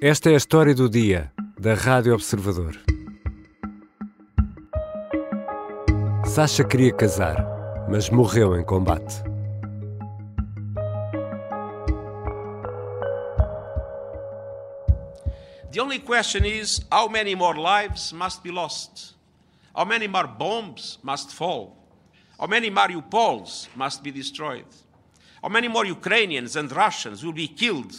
Esta é a história do dia da Rádio Observador. Sasha queria casar, mas morreu em combate. The only question is how many more lives must be lost? How many more bombs must fall? How many Mariupols must be destroyed? How many more Ukrainians and Russians will be killed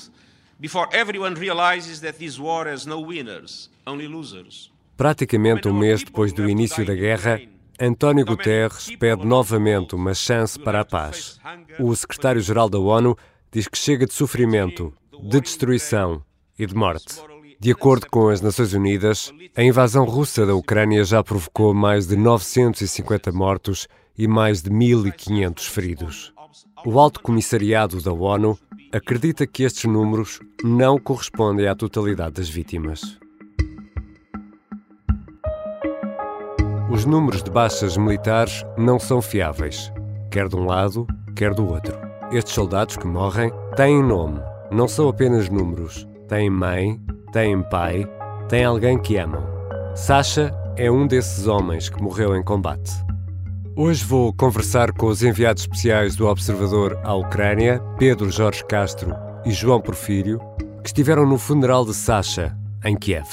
before everyone realizes that this war has no winners, only losers? Praticamente um mês depois do início da guerra, António Guterres pede novamente uma chance para a paz. O secretário-geral da ONU diz que chega de sofrimento, de destruição e de morte. De acordo com as Nações Unidas, a invasão russa da Ucrânia já provocou mais de 950 mortos e mais de 1.500 feridos. O Alto Comissariado da ONU acredita que estes números não correspondem à totalidade das vítimas. Os números de baixas militares não são fiáveis, quer de um lado, quer do outro. Estes soldados que morrem têm nome, não são apenas números. Têm mãe, têm pai, têm alguém que amam. Sasha é um desses homens que morreu em combate. Hoje vou conversar com os enviados especiais do Observador à Ucrânia, Pedro Jorge Castro e João Porfírio, que estiveram no funeral de Sasha, em Kiev.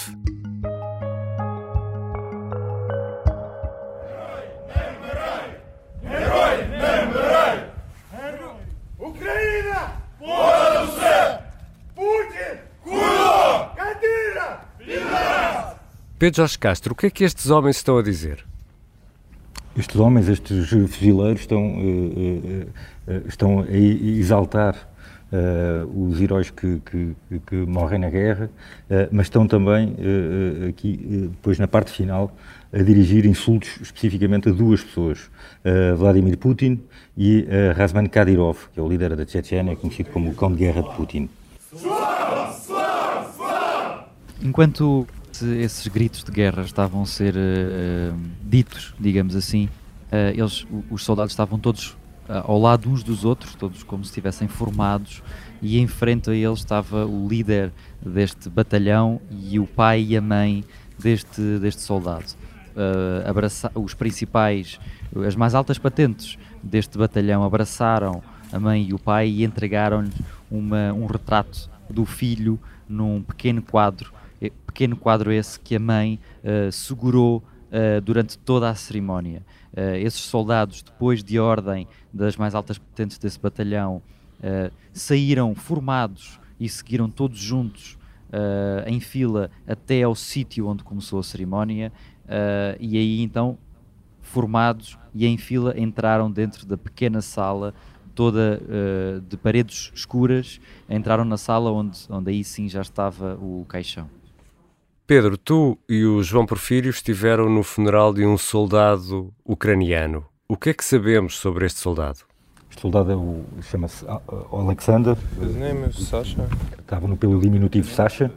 Pedro Jorge Castro, o que é que estes homens estão a dizer? Estes homens, estes fuzileiros, estão, uh, uh, estão a exaltar uh, os heróis que, que, que, morrem na guerra, mas estão também aqui, depois na parte final, a dirigir insultos especificamente a duas pessoas, Vladimir Putin e Razman Kadyrov, que é o líder da Chechênia, conhecido como o cão de guerra de Putin. Enquanto esses gritos de guerra estavam a ser uh, ditos, digamos assim, uh, eles, os soldados estavam todos uh, ao lado uns dos outros, todos como se estivessem formados, e em frente a eles estava o líder deste batalhão e o pai e a mãe deste, deste soldado. Abraça, os principais, as mais altas patentes deste batalhão abraçaram a mãe e o pai e entregaram-lhes um retrato do filho num pequeno quadro pequeno quadro esse que a mãe uh, segurou uh, durante toda a cerimónia. Uh, esses soldados, depois de ordem das mais altas potentes desse batalhão, saíram formados e seguiram todos juntos em fila até ao sítio onde começou a cerimónia e aí então formados e em fila entraram dentro da pequena sala toda uh, de paredes escuras, entraram na sala onde, onde aí sim já estava o caixão. Pedro, tu e o João Porfírio estiveram no funeral de um soldado ucraniano. O que é que sabemos sobre este soldado? Este soldado é o, chama-se ah, Alexander. His name is Sasha. Estava no pelo diminutivo Sasha.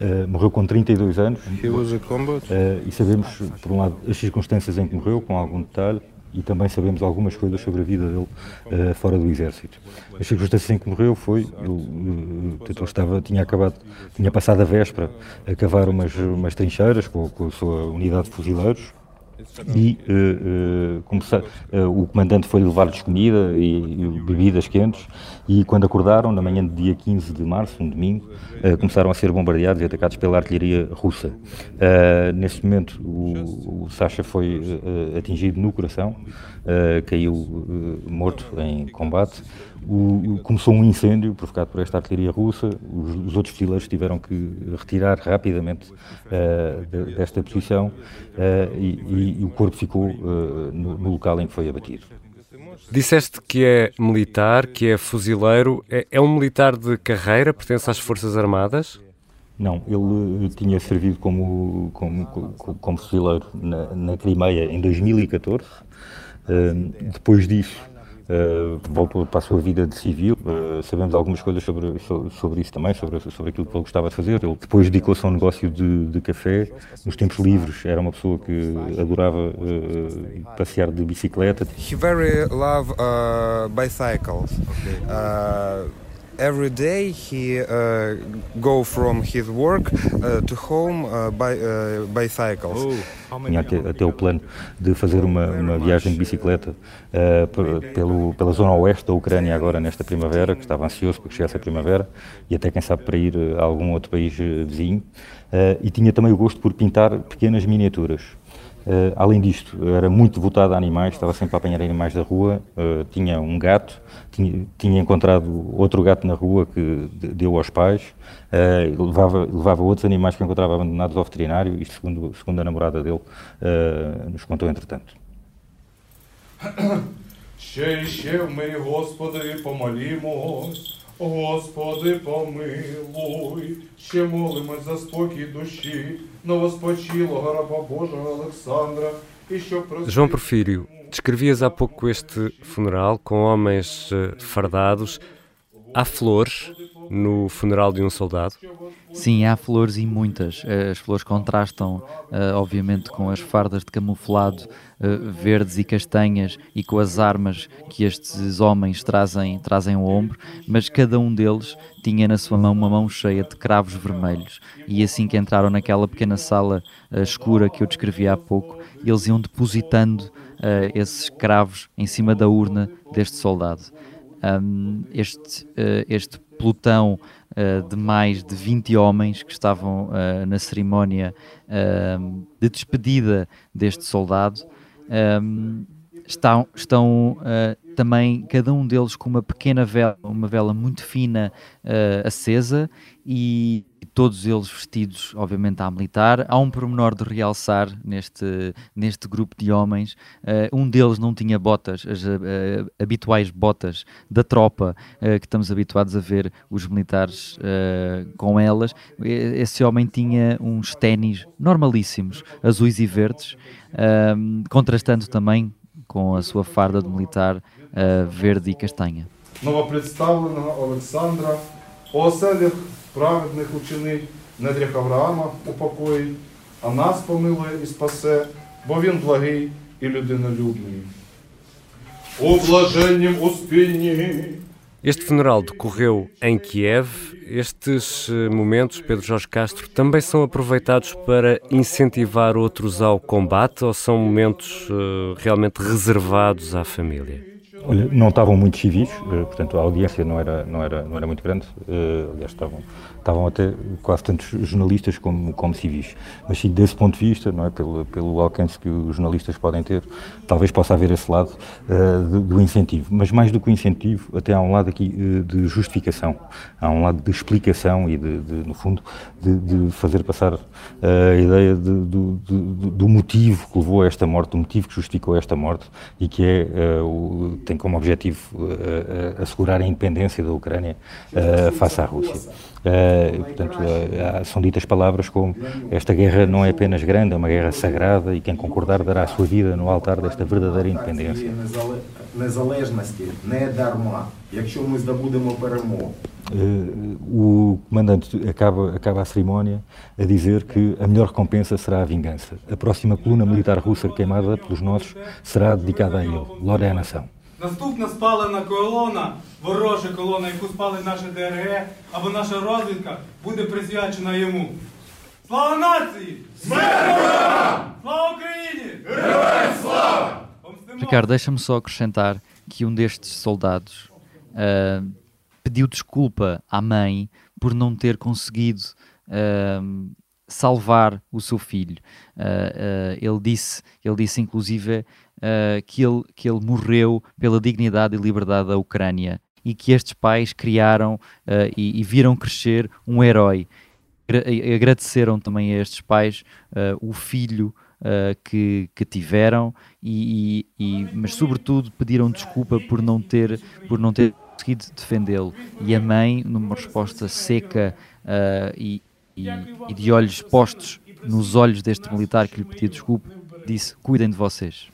Uh, morreu com 32 anos. He was a combat. Uh, e sabemos, por um lado, as circunstâncias em que morreu, com algum detalhe e também sabemos algumas coisas sobre a vida dele uh, fora do exército. As circunstâncias em que morreu foi, ele, uh, ele estava, tinha acabado, tinha passado a véspera a cavar umas, umas trincheiras com, com a sua unidade de fuzileiros, e uh, uh, começar, uh, o comandante foi levar-lhes comida e, e, bebidas quentes e quando acordaram, na manhã do dia 15 de março, um domingo, começaram a ser bombardeados e atacados pela artilharia russa. neste momento o, o Sasha foi atingido no coração, caiu morto em combate. O, começou um incêndio provocado por esta artilharia russa. Os, os outros fuzileiros tiveram que retirar rapidamente uh, de, desta posição uh, e, e, o corpo ficou uh, no, no, local em que foi abatido. Disseste que é militar, que é fuzileiro. É, é um militar de carreira? Pertence às Forças Armadas? Não, ele tinha servido como, como, como, como fuzileiro na, na Crimeia em 2014. depois disso, Uh, voltou para a sua vida de civil. Uh, sabemos algumas coisas sobre, sobre isso também, sobre, sobre aquilo que ele gostava de fazer. Ele depois dedicou-se a um negócio de, de, café. Nos tempos livres, era uma pessoa que adorava uh, passear de bicicleta. He very love bicycles. Every day he uh, go from his work uh, to home uh, by uh, bicycles. Tinha até, até o plano de fazer uma, uma viagem de bicicleta uh, pelo, pela zona oeste da Ucrânia agora nesta primavera, que estava ansioso para que chegasse a primavera, e até quem sabe para ir a algum outro país uh, vizinho. Uh, e tinha também o gosto por pintar pequenas miniaturas. Uh, além disto, era muito devotado a animais, estava sempre a apanhar animais da rua, uh, tinha um gato, tinha, tinha, encontrado outro gato na rua que deu aos pais, uh, levava, levava outros animais que encontrava abandonados ao veterinário, isto segundo, segundo a namorada dele nos contou entretanto. Ще і ще ми, Господи, помолімось, Господи, помилуй, ще молимось за спокій душі, новоспочилого раба Божого Alexandra. João Porfírio, descrevias há pouco este funeral com homens fardados. Há flores no funeral de um soldado? Sim, há flores e muitas. As flores contrastam, uh, obviamente, com as fardas de camuflado uh, verdes e castanhas e com as armas que estes homens trazem, trazem ao ombro, mas cada um deles tinha na sua mão uma mão cheia de cravos vermelhos. E assim que entraram naquela pequena sala escura que eu descrevi há pouco, eles iam depositando esses cravos em cima da urna deste soldado. Um, este, este pelotão uh, de mais de 20 homens que estavam uh, na cerimónia uh, de despedida deste soldado. Um, estão, estão também cada um deles com uma pequena vela, uma vela muito fina acesa e todos eles vestidos, obviamente, à militar. Há um pormenor de realçar neste, neste grupo de homens. Uh, um deles não tinha botas, as uh, habituais botas da tropa uh, que estamos habituados a ver os militares com elas. Esse homem tinha uns ténis normalíssimos, azuis e verdes, contrastando também com a sua farda de militar verde e castanha. Новопредставленого Олександра оселях праведних учинить, недрях Авраама упокоїть, а нас помилує і спасе, бо він благий і людинолюбний. О блаженнім успінні! Este funeral decorreu em Kiev. Estes eh, momentos, Pedro Jorge Castro, também são aproveitados para incentivar outros ao combate ou são momentos uh, realmente reservados à família? Olha, não estavam muitos civis, eh, portanto a audiência não era, não era, não era muito grande, uh, aliás estavam, estavam até quase tantos jornalistas como, como civis. Mas sim, desse ponto de vista, não é, pelo, pelo alcance que os jornalistas podem ter, talvez possa haver esse lado uh, do, do, incentivo. Mas mais do que o incentivo, até há um lado aqui uh, de justificação, há um lado de explicação e, de, de no fundo, de, de, fazer passar a ideia de, do, motivo que levou a esta morte, do motivo que justificou esta morte e que é, o, tem como objetivo uh, assegurar a independência da Ucrânia uh, face à Rússia. Uh, portanto, são ditas palavras como esta guerra não é apenas grande, é uma guerra sagrada e quem concordar dará a sua vida no altar desta verdadeira independência. o comandante acaba, acaba a cerimónia a dizer que a melhor recompensa será a vingança. A próxima coluna militar russa queimada pelos nossos será dedicada a ele. Glória à nação. Наступна спалена колона, ворожа колона, яку спали наше ДРГ, або наша розвідка, буде присвячена йому. Слава нації! Слава Україні! Героям слава! Ricardo, deixa-me só acrescentar que um destes soldados uh, pediu desculpa à mãe por não ter conseguido uh, salvar o seu filho. Uh, ele disse, ele disse inclusive uh, que, ele, que ele morreu pela dignidade e liberdade da Ucrânia e que estes pais criaram uh, e, e, viram crescer um herói. E agradeceram também a estes pais uh, o filho que, que, tiveram, e, e, mas sobretudo pediram desculpa por não ter, por não ter conseguido defendê-lo. E a mãe, numa resposta seca e, e de olhos postos nos olhos deste militar que lhe pediu desculpa, disse: Cuidem de vocês.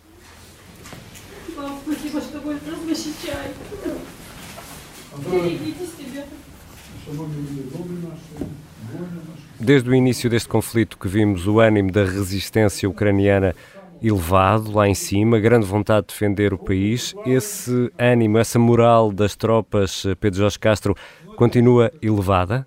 Desde o início deste conflito que vimos o ânimo da resistência ucraniana elevado lá em cima, grande vontade de defender o país. Esse ânimo, essa moral das tropas, Pedro Jorge Castro, continua elevada?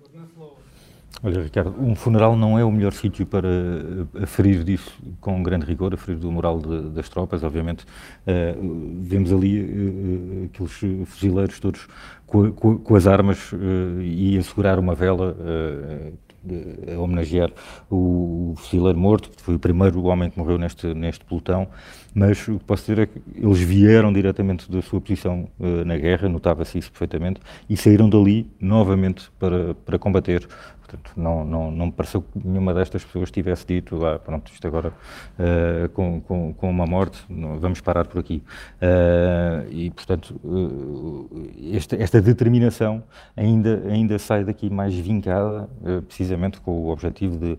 Olha, Ricardo, um funeral não é o melhor sítio para uh, aferir disso com grande rigor, aferir do moral de, das tropas, obviamente. Uh, vemos ali uh, aqueles fuzileiros todos com, com, as armas e a segurar uma vela a homenagear o, o fuzileiro morto, que foi o primeiro homem que morreu neste, neste pelotão, mas o que posso dizer é que eles vieram diretamente da sua posição uh, na guerra, notava-se isso perfeitamente, e saíram dali novamente para, para combater Portanto, não, não, não me pareceu que nenhuma destas pessoas tivesse dito, ah, pronto, isto agora uh, com, com, com, uma morte, não, vamos parar por aqui. Uh, e, portanto, esta, esta, determinação ainda, ainda sai daqui mais vincada, precisamente com o objetivo de,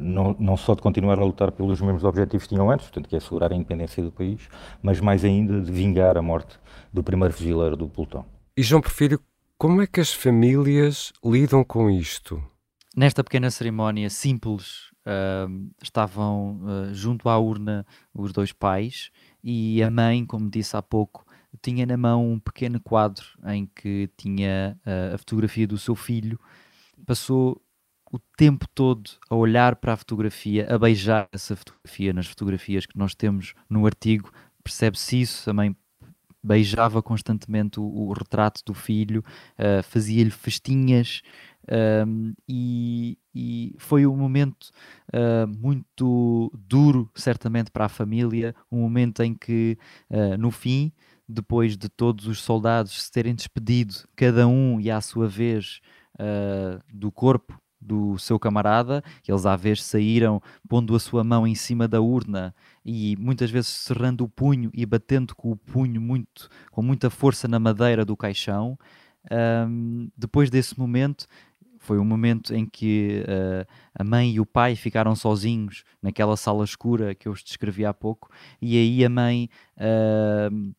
não, não só de continuar a lutar pelos mesmos objetivos que tinham antes, portanto, que é assegurar a independência do país, mas mais ainda de vingar a morte do primeiro fuzileiro do pelotão. E João Porfírio, como é que as famílias lidam com isto? Nesta pequena cerimónia simples, uh, estavam uh, junto à urna os dois pais e a mãe, como disse há pouco, tinha na mão um pequeno quadro em que tinha uh, a fotografia do seu filho. Passou o tempo todo a olhar para a fotografia, a beijar essa fotografia nas fotografias que nós temos no artigo. Percebe-se isso, mãe beijava constantemente o, o retrato do filho, uh, fazia-lhe festinhas um, e, e, foi um momento uh, muito duro, certamente, para a família. Um momento em que, uh, no fim, depois de todos os soldados se terem despedido, cada um e à sua vez, do corpo do seu camarada, eles à vez saíram pondo a sua mão em cima da urna e muitas vezes cerrando o punho e batendo com o punho muito, com muita força na madeira do caixão. Um, depois desse momento, foi um momento em que uh, a mãe e o pai ficaram sozinhos naquela sala escura que eu vos descrevi há pouco, e aí a mãe uh,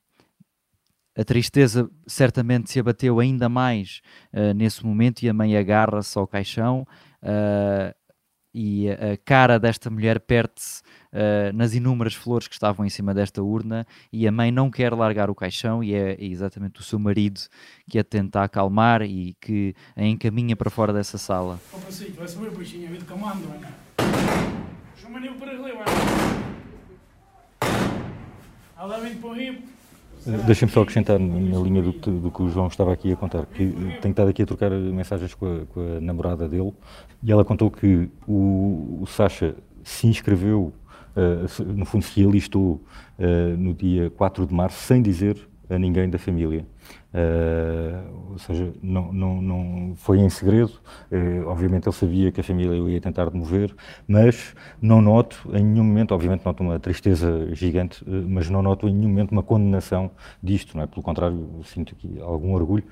a tristeza certamente se abateu ainda mais uh, nesse momento e a mãe agarra-se ao caixão uh, e a cara desta mulher perde-se uh, nas inúmeras flores que estavam em cima desta urna e a mãe não quer largar o caixão e é, é exatamente o seu marido que a tenta acalmar e que a encaminha para fora dessa sala. Deixem-me só acrescentar na linha do, do, que o João estava aqui a contar, que tenho estado aqui a trocar mensagens com a, com a namorada dele e ela contou que o, o Sasha se inscreveu, uh, no fundo se alistou uh, no dia 4 de março sem dizer a ninguém da família. Uh, ou seja, não, não, não foi em segredo. Uh, obviamente ele sabia que a família ia tentar demover, mas não noto em nenhum momento, obviamente noto uma tristeza gigante, uh, mas não noto em nenhum momento uma condenação disto. Não é? Pelo contrário, sinto aqui algum orgulho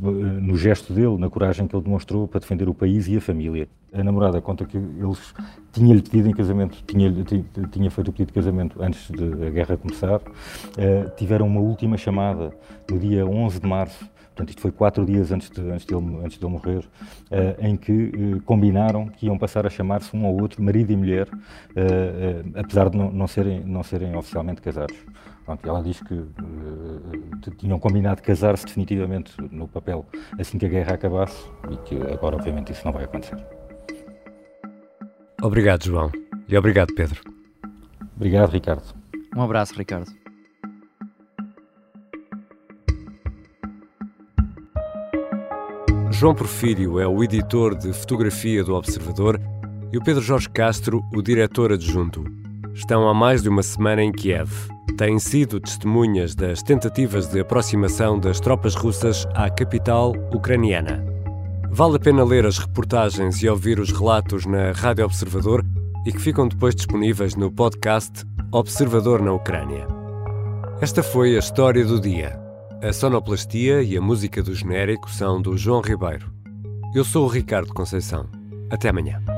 no gesto dele, na coragem que ele demonstrou para defender o país e a família. A namorada conta que eles tinha-lhe pedido em casamento, tinha, tinha feito o pedido de casamento antes de a guerra começar, uh, tiveram uma última chamada no dia 11 de março, portanto isto foi quatro dias antes de, antes de, ele, antes de ele morrer, uh, em que uh, combinaram que iam passar a chamar-se um ao outro, marido e mulher, apesar de não, não, serem, não serem oficialmente casados. Pronto, ela diz que uh, tinham combinado casar-se definitivamente no papel assim que a guerra acabasse e que agora, obviamente, isso não vai acontecer. Obrigado, João. E obrigado, Pedro. Obrigado, Ricardo. Um abraço, Ricardo. João Porfírio é o editor de fotografia do Observador e o Pedro Jorge Castro, o diretor adjunto. Estão há mais de uma semana em Kiev têm sido testemunhas das tentativas de aproximação das tropas russas à capital ucraniana. Vale a pena ler as reportagens e ouvir os relatos na Rádio Observador e que ficam depois disponíveis no podcast Observador na Ucrânia. Esta foi a história do dia. A sonoplastia e a música do genérico são do João Ribeiro. Eu sou o Ricardo Conceição. Até amanhã.